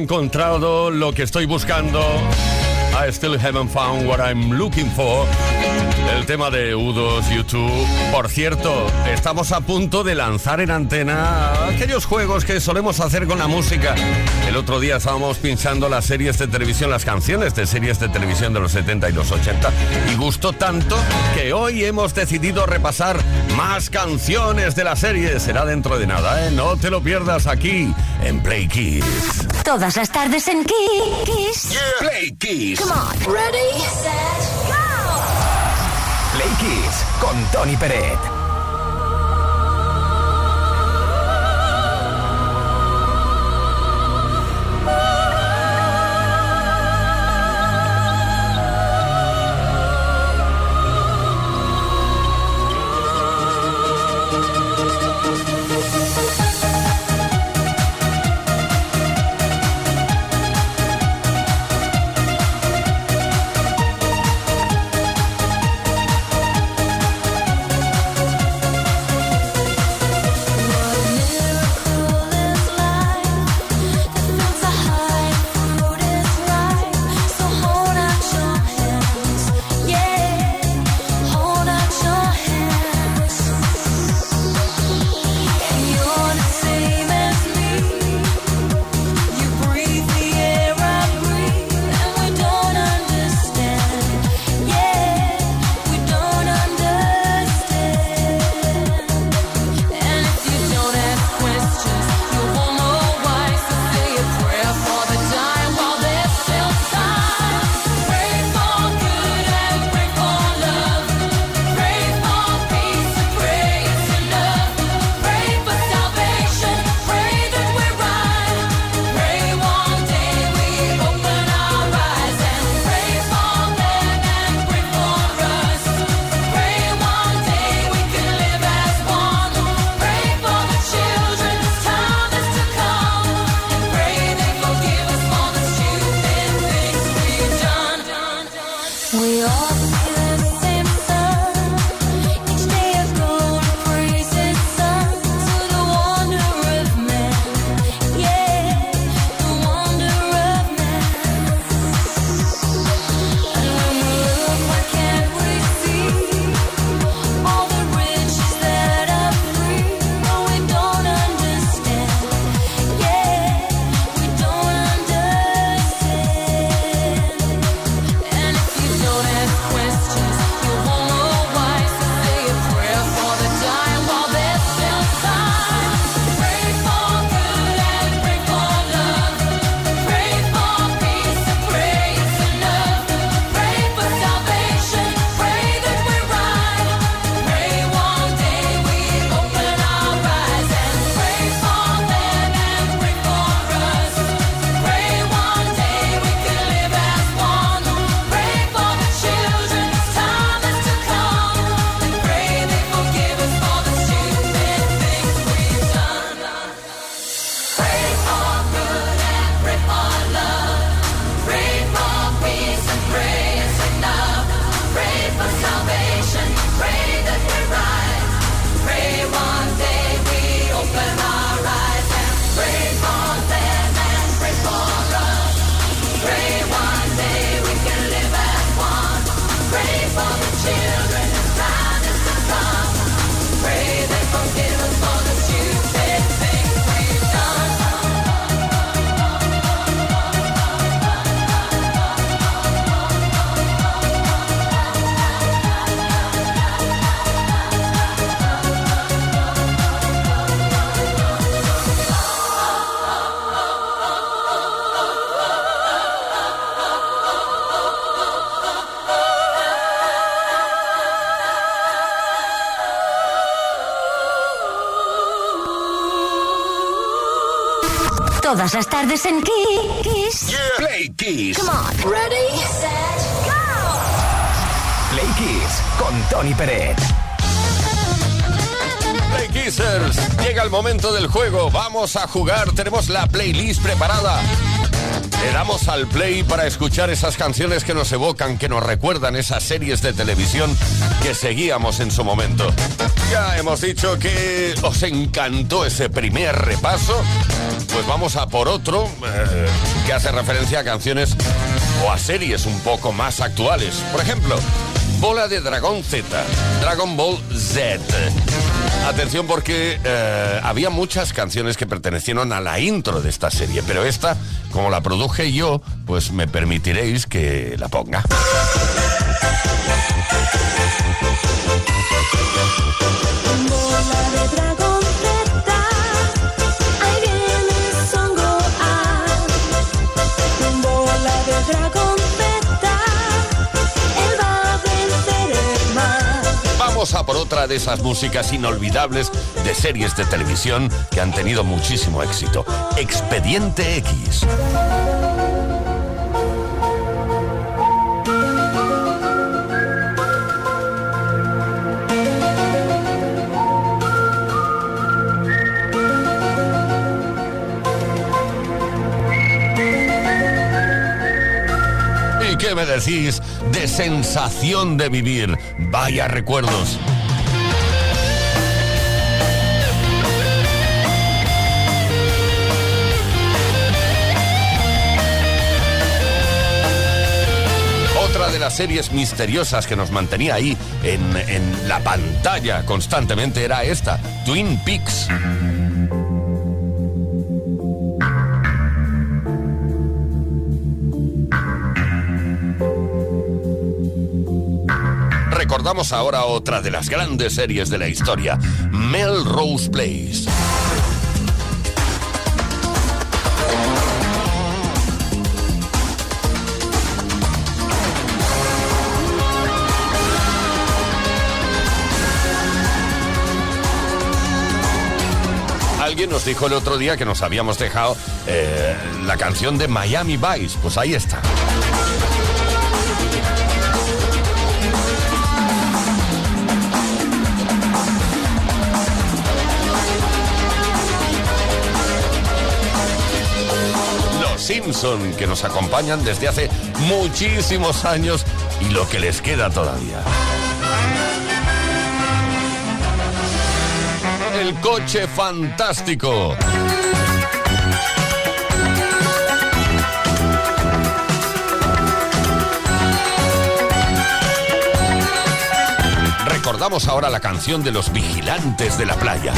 encontrado lo que estoy buscando. I still haven't found what I'm looking for. El tema de U2, YouTube. Por cierto, estamos a punto de lanzar en antena aquellos juegos que solemos hacer con la música. El otro día estábamos pinchando las series de televisión, las canciones de series de televisión de los 70 y los 80. Y gustó tanto que hoy hemos decidido repasar más canciones de la serie. Será dentro de nada, ¿eh? No te lo pierdas aquí en Play Kiss. Todas las tardes en Kiss. Play Kiss. Come on. Ready, set. Kiss con Tony Peret. Todas las tardes en Kiss. Play Kiss. Come on. Ready, set, go. Play Kiss con Tony Peret. Play Kissers. Llega el momento del juego. Vamos a jugar. Tenemos la playlist preparada. Le damos al play para escuchar esas canciones que nos evocan, que nos recuerdan esas series de televisión que seguíamos en su momento. Ya hemos dicho que os encantó ese primer repaso, pues vamos a por otro eh, que hace referencia a canciones o a series un poco más actuales. Por ejemplo, Bola de Dragón Z, Dragon Ball Z. Atención porque eh, había muchas canciones que pertenecieron a la intro de esta serie, pero esta, como la produje yo, pues me permitiréis que la ponga. De esas músicas inolvidables de series de televisión que han tenido muchísimo éxito. Expediente X. ¿Y qué me decís de sensación de vivir? Vaya recuerdos. Las series misteriosas que nos mantenía ahí en, en la pantalla constantemente era esta, Twin Peaks. Recordamos ahora otra de las grandes series de la historia, Melrose Place. Nos dijo el otro día que nos habíamos dejado eh, la canción de Miami Vice. Pues ahí está. Los Simpson que nos acompañan desde hace muchísimos años y lo que les queda todavía. Coche fantástico. Recordamos ahora la canción de los vigilantes de la playa.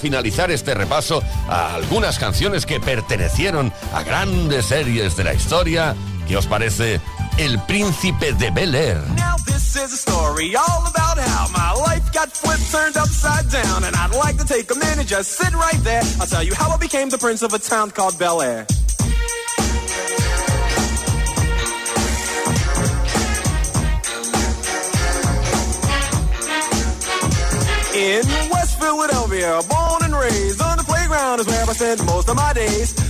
Finalizar este repaso a algunas canciones que pertenecieron a grandes series de la historia, ¿qué os parece? El príncipe de Bel Air. West Philadelphia, on the playground is where I spent most of my days.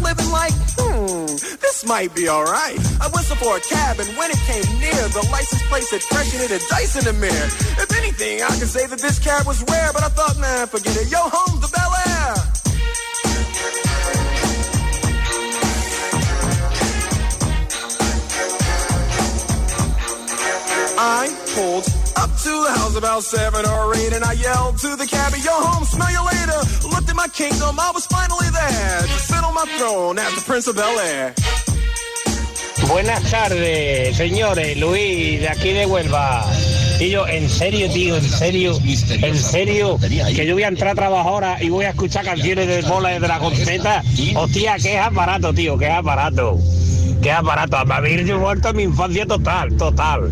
living like? Hmm, this might be alright. I whistled for a cab and when it came near, the license plate said fresh and it had dice in the mirror. If anything, I could say that this cab was rare, but I thought, man, forget it. Yo, home to Bel Air. I pulled up to the house about seven or eight, and I yelled to the cabbie, "Yo, home, smell you later." Looked at my kingdom, I was finally there Buenas tardes, señores. Luis, de aquí de Huelva. Y yo, en serio, tío, en serio, en serio, que yo voy a entrar a trabajar ahora y voy a escuchar canciones de bola de la conceta. Hostia, qué aparato, tío, qué aparato. Qué aparato. A mí yo vuelto a mi infancia total, total.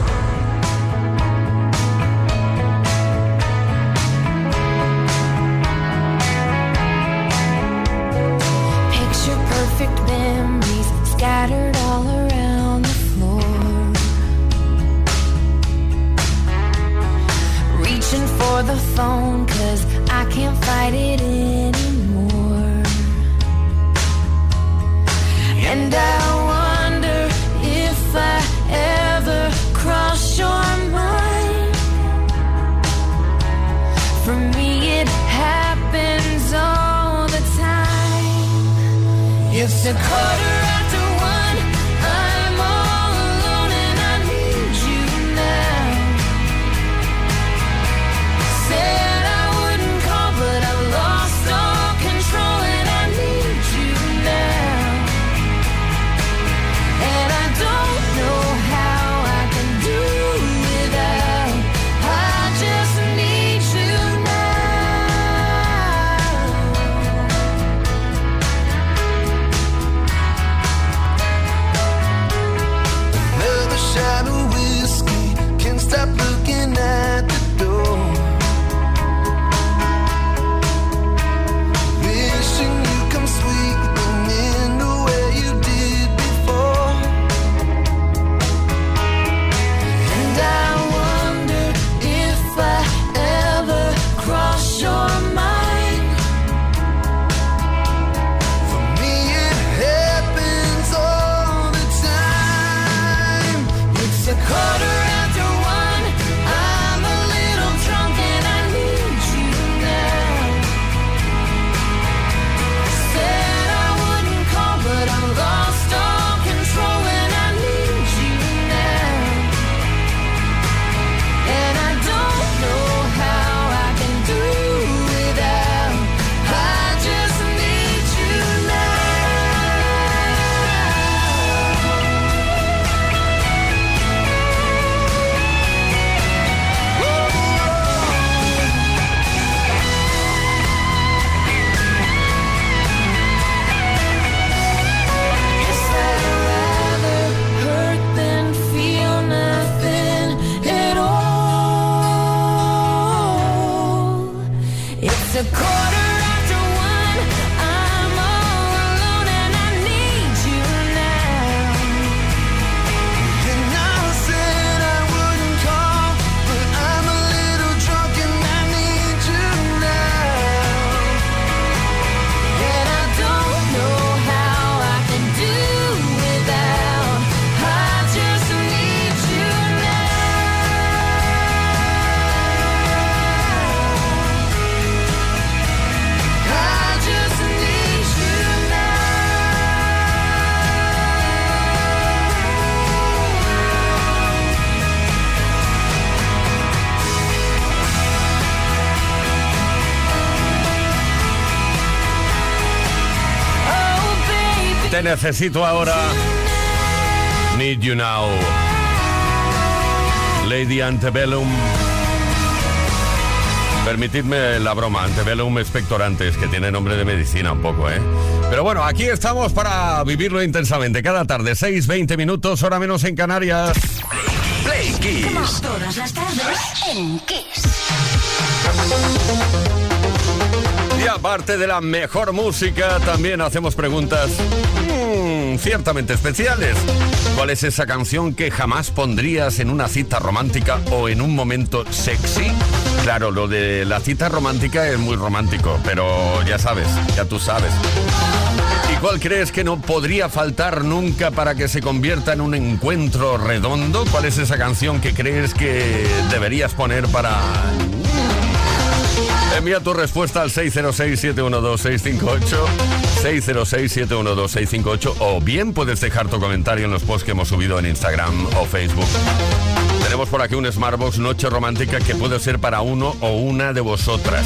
Te necesito ahora. Need you now. Lady Antebellum. Permitidme la broma, Antebellum expectorantes, que tiene nombre de medicina un poco, ¿eh? Pero bueno, aquí estamos para vivirlo intensamente. Cada tarde, 6, 20 minutos, hora menos en Canarias. Play Kiss. Todas las tardes en Kiss. Aparte de la mejor música, también hacemos preguntas mm, ciertamente especiales. ¿Cuál es esa canción que jamás pondrías en una cita romántica o en un momento sexy? Claro, lo de la cita romántica es muy romántico, pero ya sabes, ya tú sabes. ¿Y cuál crees que no podría faltar nunca para que se convierta en un encuentro redondo? ¿Cuál es esa canción que crees que deberías poner para Envía tu respuesta al 606-712-658, 606-712-658 o bien puedes dejar tu comentario en los posts que hemos subido en Instagram o Facebook. Por aquí un Smartbox Noche Romántica que puede ser para uno o una de vosotras.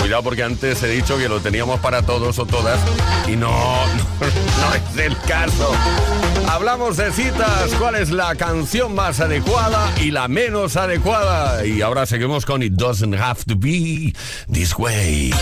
Cuidado porque antes he dicho que lo teníamos para todos o todas y no, no es el caso. Hablamos de citas, cuál es la canción más adecuada y la menos adecuada. Y ahora seguimos con It Doesn't Have to Be This Way.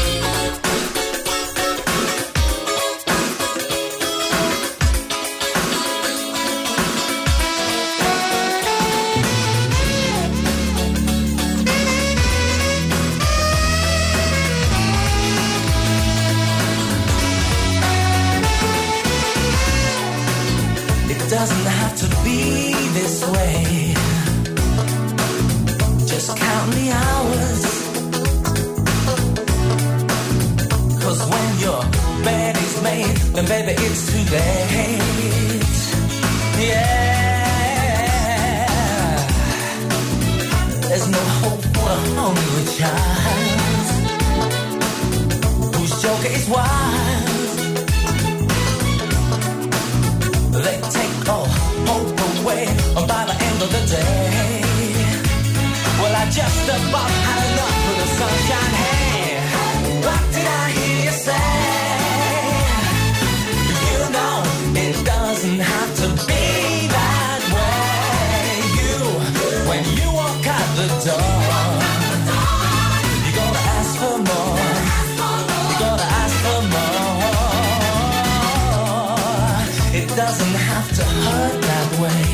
Doesn't have to hurt that way.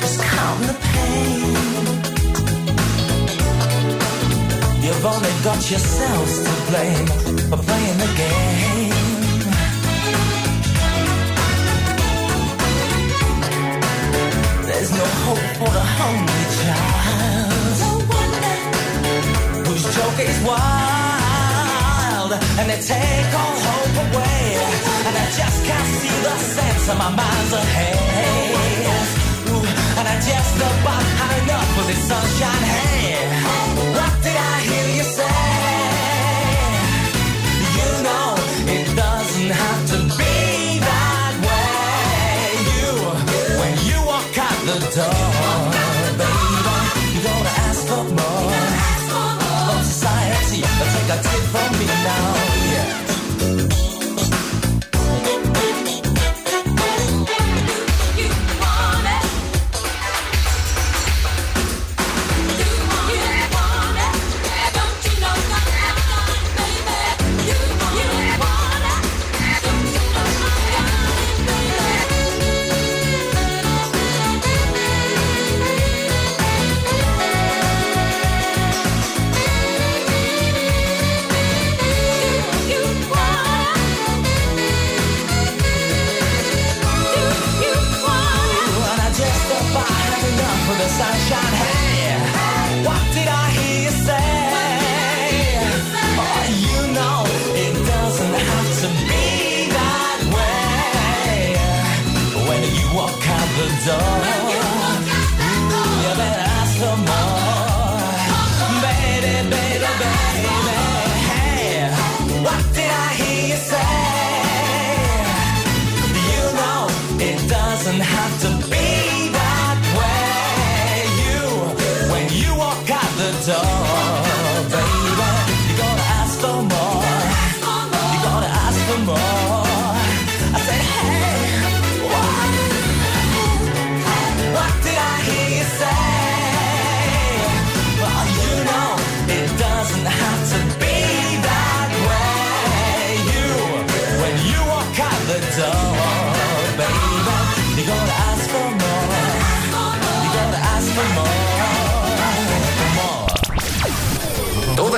Just count the pain. You've only got yourselves to blame for playing the game. There's no hope for the hungry child. No wonder Whose joke is wild and they take all hope away. And I just can't see the sense of my mind's ahead. Ooh, and I just about had enough of this sunshine. Hey, what did I hear you say? You know it doesn't have to be that way. You, when you walk out the door, baby, you gotta ask for more society. Take a tip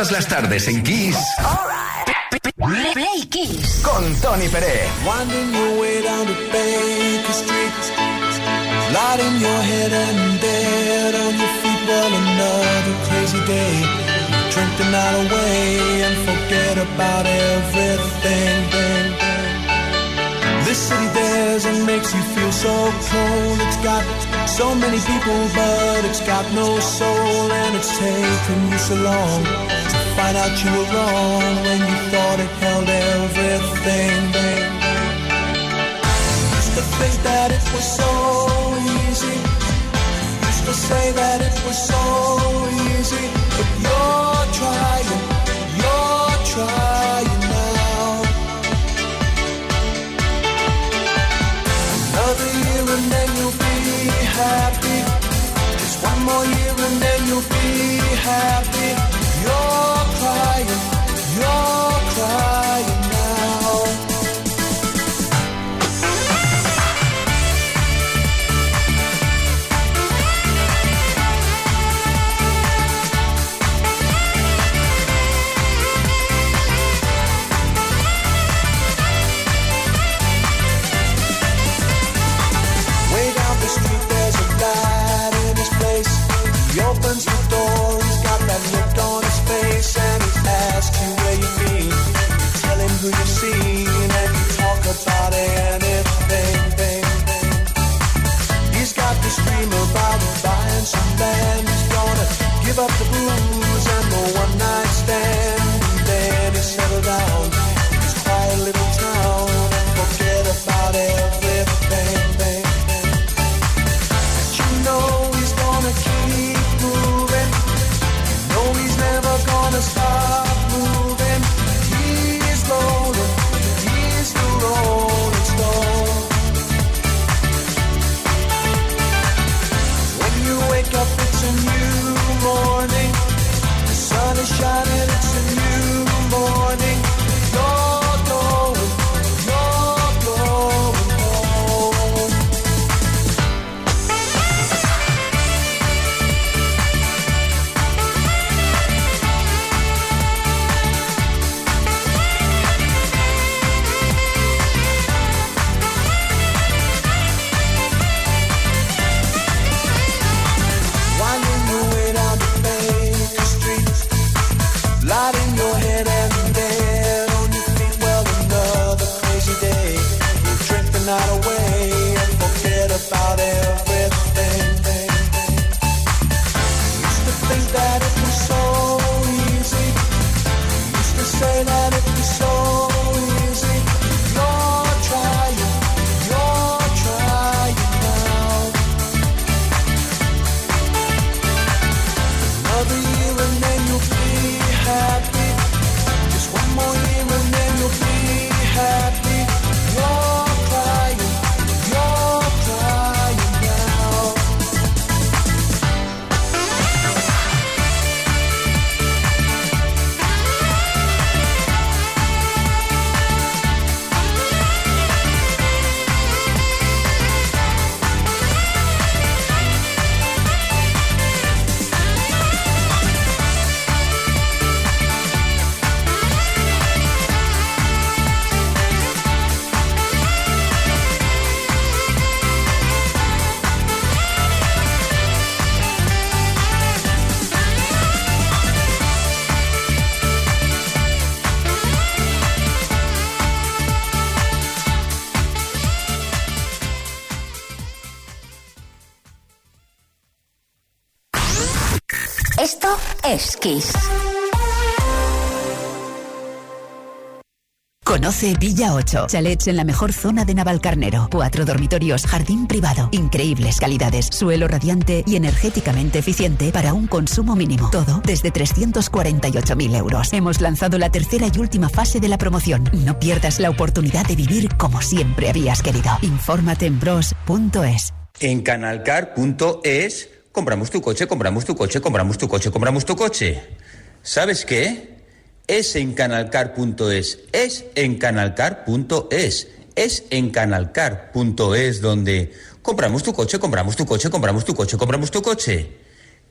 Todas las tardes en Kiss Play Kiss. con Tony Pérez. Winding your way down to Baker Street. Lighting your head and dead on your feet. Well, another crazy day. Drink the night away and forget about everything. Bang, bang. This city dares and makes you feel so cold. It's got so many people, but it's got no soul. And it's taken you so long find out you were wrong when you thought it held everything. Used to think that it was so easy. Used to say that it was so Esto es Kiss. Conoce Villa 8, chalets en la mejor zona de Navalcarnero. Cuatro dormitorios, jardín privado, increíbles calidades, suelo radiante y energéticamente eficiente para un consumo mínimo. Todo desde 348.000 euros. Hemos lanzado la tercera y última fase de la promoción. No pierdas la oportunidad de vivir como siempre habías querido. Infórmate en bros.es. En canalcar.es compramos tu coche, compramos tu coche, compramos tu coche, compramos tu coche. ¿Sabes qué? Es en canalcar.es, es en canalcar.es, es en canalcar.es donde compramos tu coche, compramos tu coche, compramos tu coche, compramos tu coche.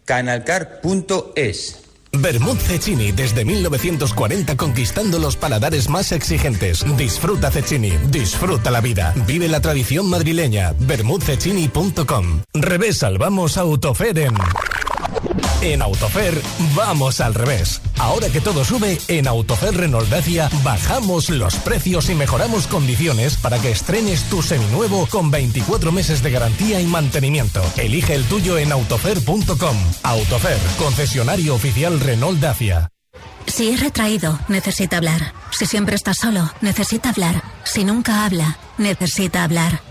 Canalcar.es. Bermud Cecchini desde 1940 conquistando los paladares más exigentes. Disfruta Cecchini, disfruta la vida. Vive la tradición madrileña. Bermudcecchini.com. Revés salvamos Autofer en... Autofer vamos al revés. Ahora que todo sube, en Autofer Renault Dacia bajamos los precios y mejoramos condiciones para que estrenes tu seminuevo con 24 meses de garantía y mantenimiento. Elige el tuyo en autofer.com. Autofer, concesionario oficial Renault Dacia. Si es retraído, necesita hablar. Si siempre está solo, necesita hablar. Si nunca habla, necesita hablar.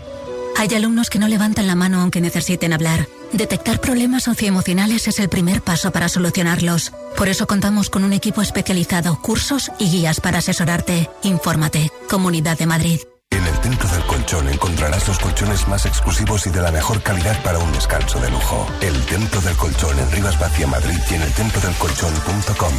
Hay alumnos que no levantan la mano aunque necesiten hablar. Detectar problemas socioemocionales es el primer paso para solucionarlos. Por eso contamos con un equipo especializado, cursos y guías para asesorarte. Infórmate. Comunidad de Madrid. En el Templo del Colchón encontrarás los colchones más exclusivos y de la mejor calidad para un descanso de lujo. El Templo del Colchón en Rivas Vacia, Madrid y en el templodelcolchón.com.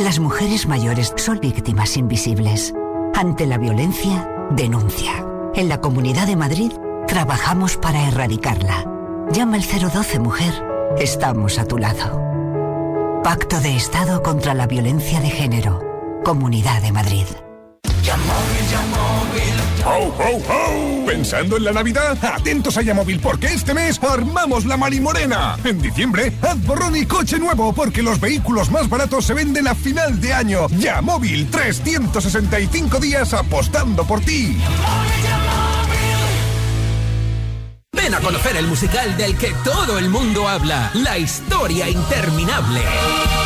Las mujeres mayores son víctimas invisibles. Ante la violencia, denuncia. En la Comunidad de Madrid trabajamos para erradicarla. Llama al 012 Mujer. Estamos a tu lado. Pacto de Estado contra la Violencia de Género. Comunidad de Madrid. ¡Ho, ho, ho! ¿Pensando en la Navidad? Atentos a Yamóvil porque este mes armamos la marimorena. En diciembre, haz borrón y coche nuevo porque los vehículos más baratos se venden a final de año. Yamóvil, 365 días apostando por ti. A conocer el musical del que todo el mundo habla, La Historia Interminable.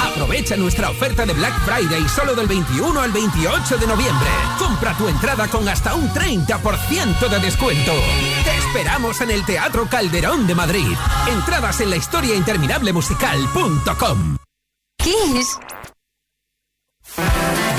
Aprovecha nuestra oferta de Black Friday solo del 21 al 28 de noviembre. Compra tu entrada con hasta un 30% de descuento. Te esperamos en el Teatro Calderón de Madrid. Entradas en la historiainterminablemusical.com. Kiss.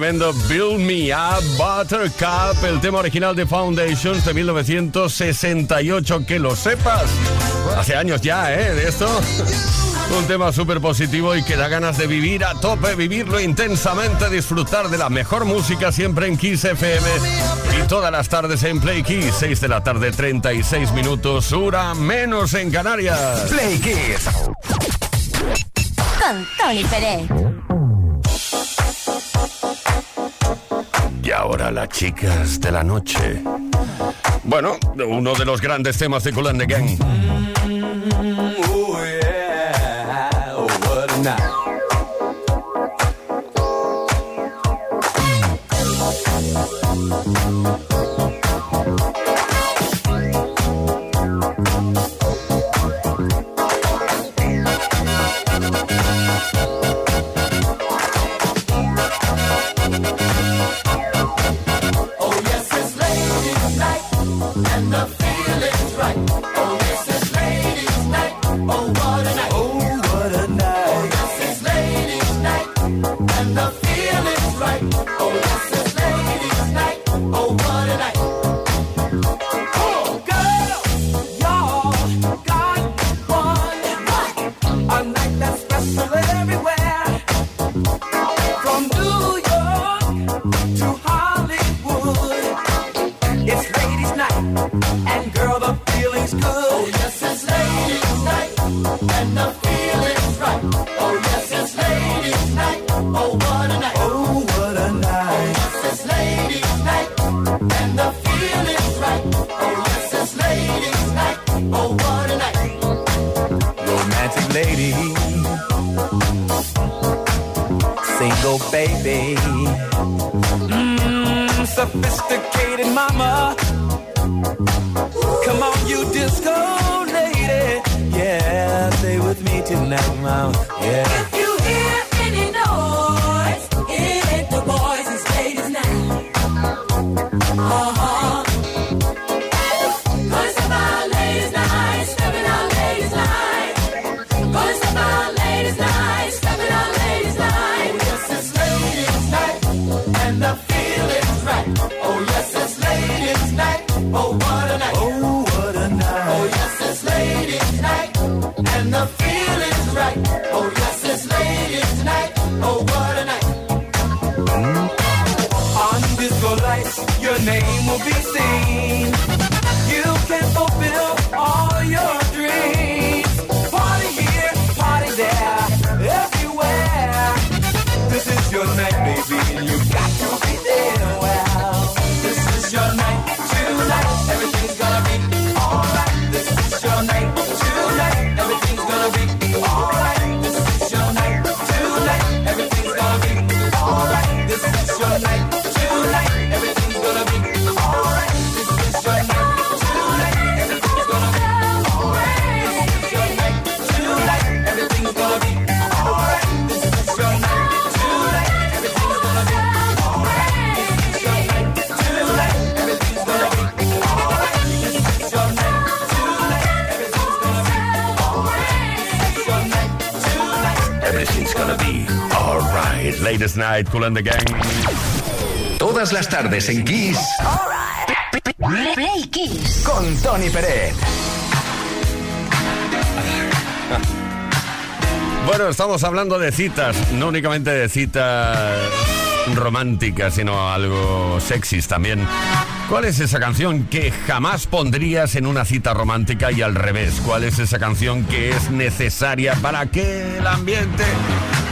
Tremendo. Build Me Up, Buttercup, el tema original de Foundations de 1968. Que lo sepas. Hace años ya, ¿eh? De esto. Un tema súper positivo y que da ganas de vivir a tope, vivirlo intensamente, disfrutar de la mejor música siempre en Kiss FM y todas las tardes en Play Kiss, 6 de la tarde, 36 minutos, hora menos en Canarias. Play Kiss. Con Tony Pérez. Las chicas de la noche. Bueno, uno de los grandes temas de Cool and the Gang. Oh yeah, oh what a. yeah. Cool and the Gang. Todas las tardes en Kiss Play Kiss. con Tony Pérez. Bueno, estamos hablando de citas, no únicamente de citas románticas, sino algo sexys también. ¿Cuál es esa canción que jamás pondrías en una cita romántica y al revés? ¿Cuál es esa canción que es necesaria para que el ambiente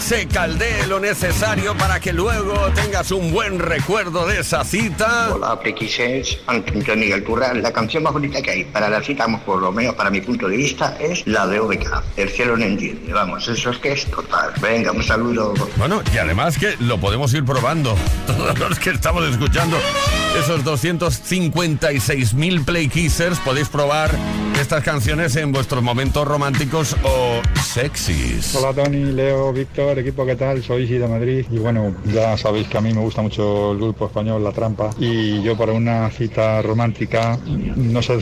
se caldee lo necesario para que luego tengas un buen recuerdo de esa cita? Hola, Prequises, Antonio Miguel Turra. La canción más bonita que hay para la cita, vamos, por lo menos para mi punto de vista, es la de OBK. El cielo no entiende. Vamos, eso es que es total. Venga, un saludo. Bueno, y además que lo podemos ir probando. Todos los que estamos escuchando esos 256.000 Play Kissers podéis probar estas canciones en vuestros momentos románticos o sexys. Hola Tony, Leo, Víctor, equipo, ¿qué tal? Soy Isi de Madrid y bueno, ya sabéis que a mí me gusta mucho el grupo español La Trampa y yo para una cita romántica no sé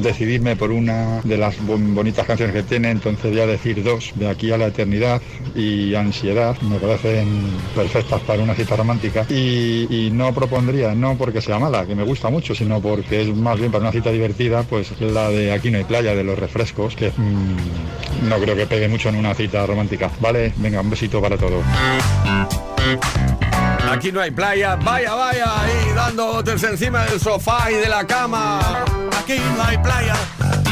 decidirme por una de las bon- bonitas canciones que tiene, entonces voy a decir dos, de aquí a la eternidad y ansiedad, me parecen perfectas para una cita romántica y no propondría, no porque sea mala, que me gusta mucho, sino porque es más bien para una cita divertida, pues la de Aquí no playa, de los refrescos, que mm, no creo que pegue mucho en una cita romántica. Vale, venga, un besito para todos. Aquí no hay playa, vaya, vaya, ahí dándote encima del sofá y de la cama. Aquí no hay playa.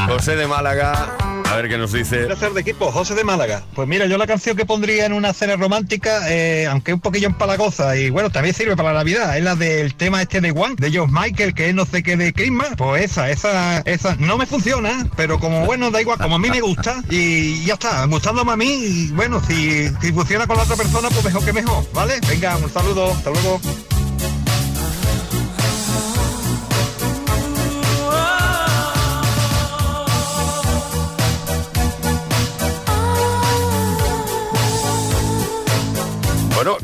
José de Málaga, a ver qué nos dice. Gracias de equipo, José de Málaga. Pues mira, yo la canción que pondría en una cena romántica, eh, aunque un poquillo empalagosa, y bueno, también sirve para la Navidad, es la del tema este de One, de George Michael, que es no sé qué de Christmas. Pues esa, esa, esa, no me funciona, pero como bueno, da igual, como a mí me gusta, y ya está, gustándome a mí, y bueno, si, si funciona con la otra persona, pues mejor que mejor, ¿vale? Venga, un saludo, hasta luego.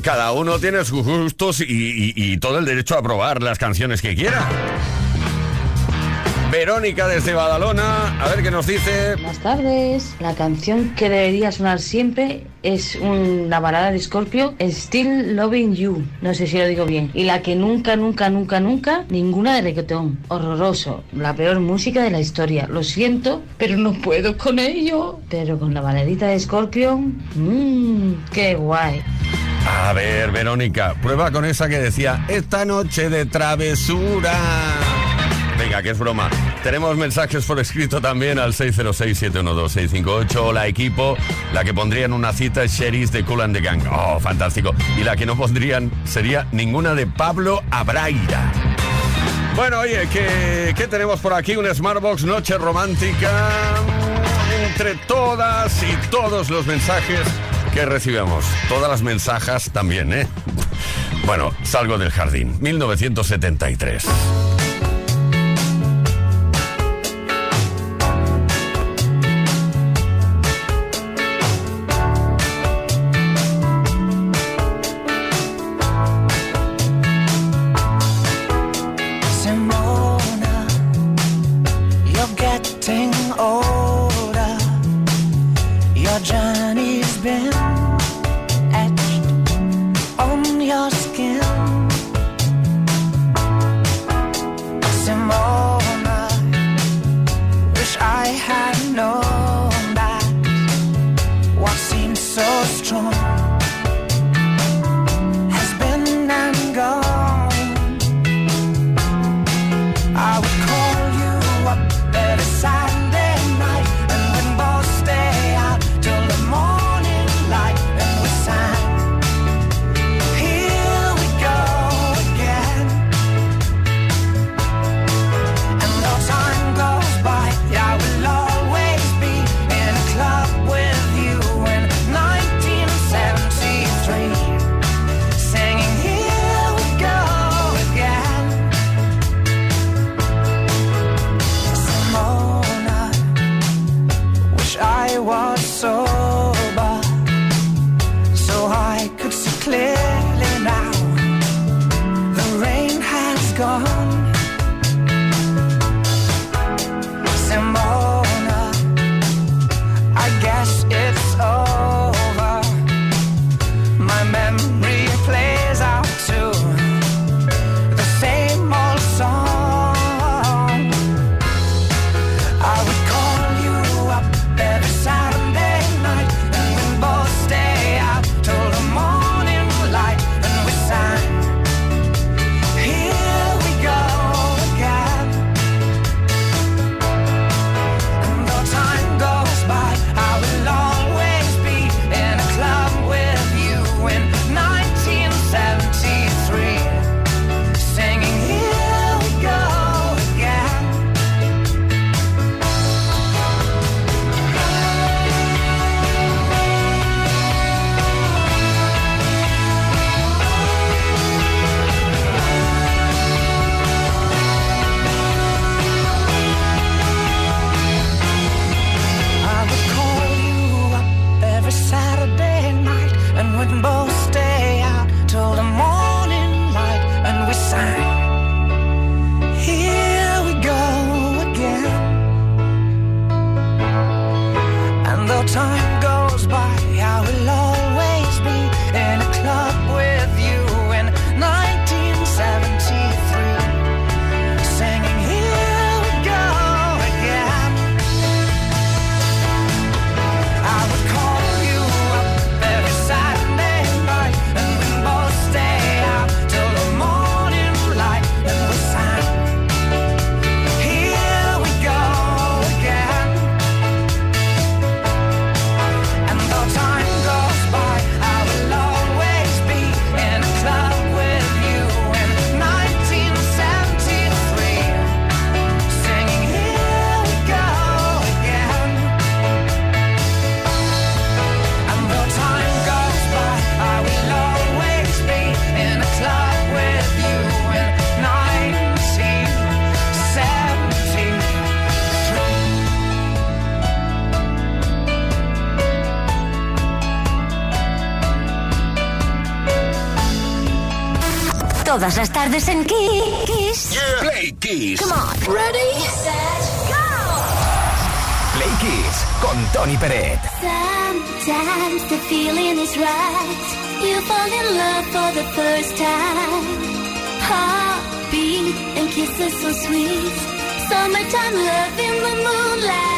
Cada uno tiene sus gustos y, todo el derecho a probar las canciones que quiera. Verónica desde Badalona, a ver qué nos dice. Buenas tardes. La canción que debería sonar siempre es una balada de Scorpio, Still Loving You. No sé si lo digo bien. Y la que nunca, nunca, nunca, nunca, ninguna de reggaetón. Horroroso. La peor música de la historia. Lo siento, pero no puedo con ello. Pero con la baladita de Scorpio, mmm, qué guay. A ver, Verónica, prueba con esa que decía, esta noche de travesura. Venga, que es broma. Tenemos mensajes por escrito también al 606-712-658. Hola, equipo. La que pondrían una cita es de Cool and the Gang. Oh, fantástico. Y la que no pondrían sería ninguna de Pablo Abraira. Bueno, oye, ¿qué, qué tenemos por aquí? Un Smartbox Noche Romántica. Entre todas y todos los mensajes que recibimos. Todas las mensajes también, ¿eh? Bueno, salgo del jardín. 1973. todas las tardes en Kiss. Yeah. Play Kiss. Come on. Ready, set, go. Play Kiss con Tony Peret. Sometimes the feeling is right. You fall in love for the first time. Heartbeat and kisses so sweet. Summertime love in the moonlight.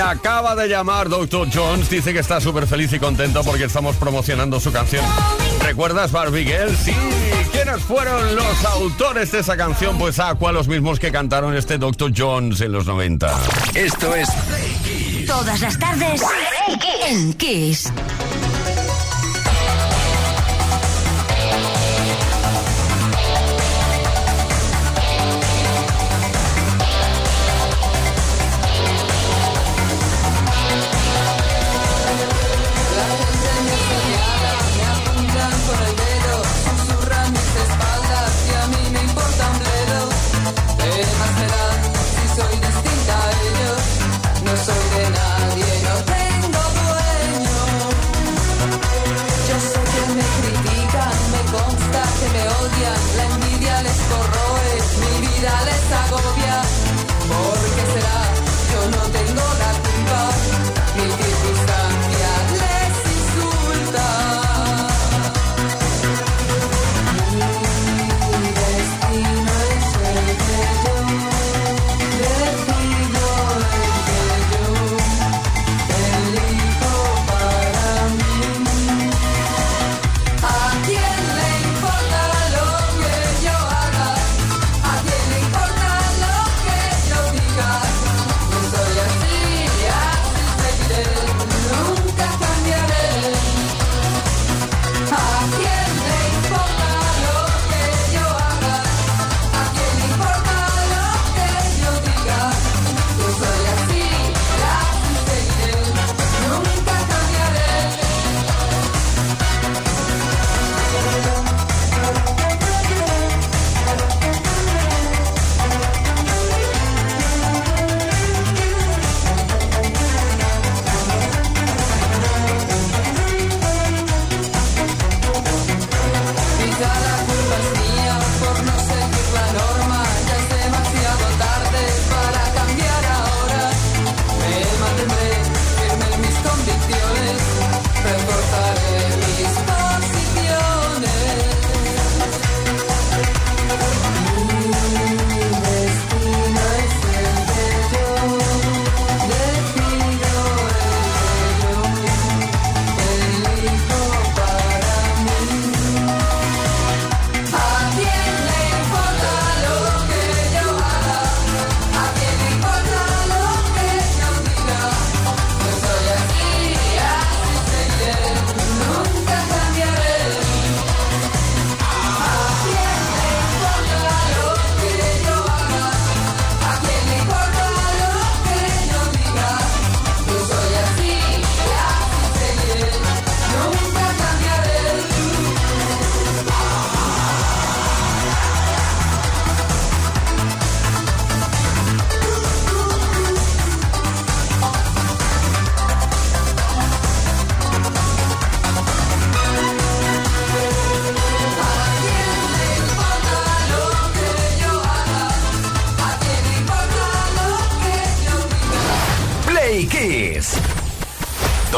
acaba de llamar Dr. Jones. Dice que está súper feliz y contento porque estamos promocionando su canción. ¿Recuerdas Barbie Girl? Sí. ¿Quiénes fueron los autores de esa canción? Pues a los mismos que cantaron este Dr. Jones en los 90. Esto es... Todas las tardes en Kiss.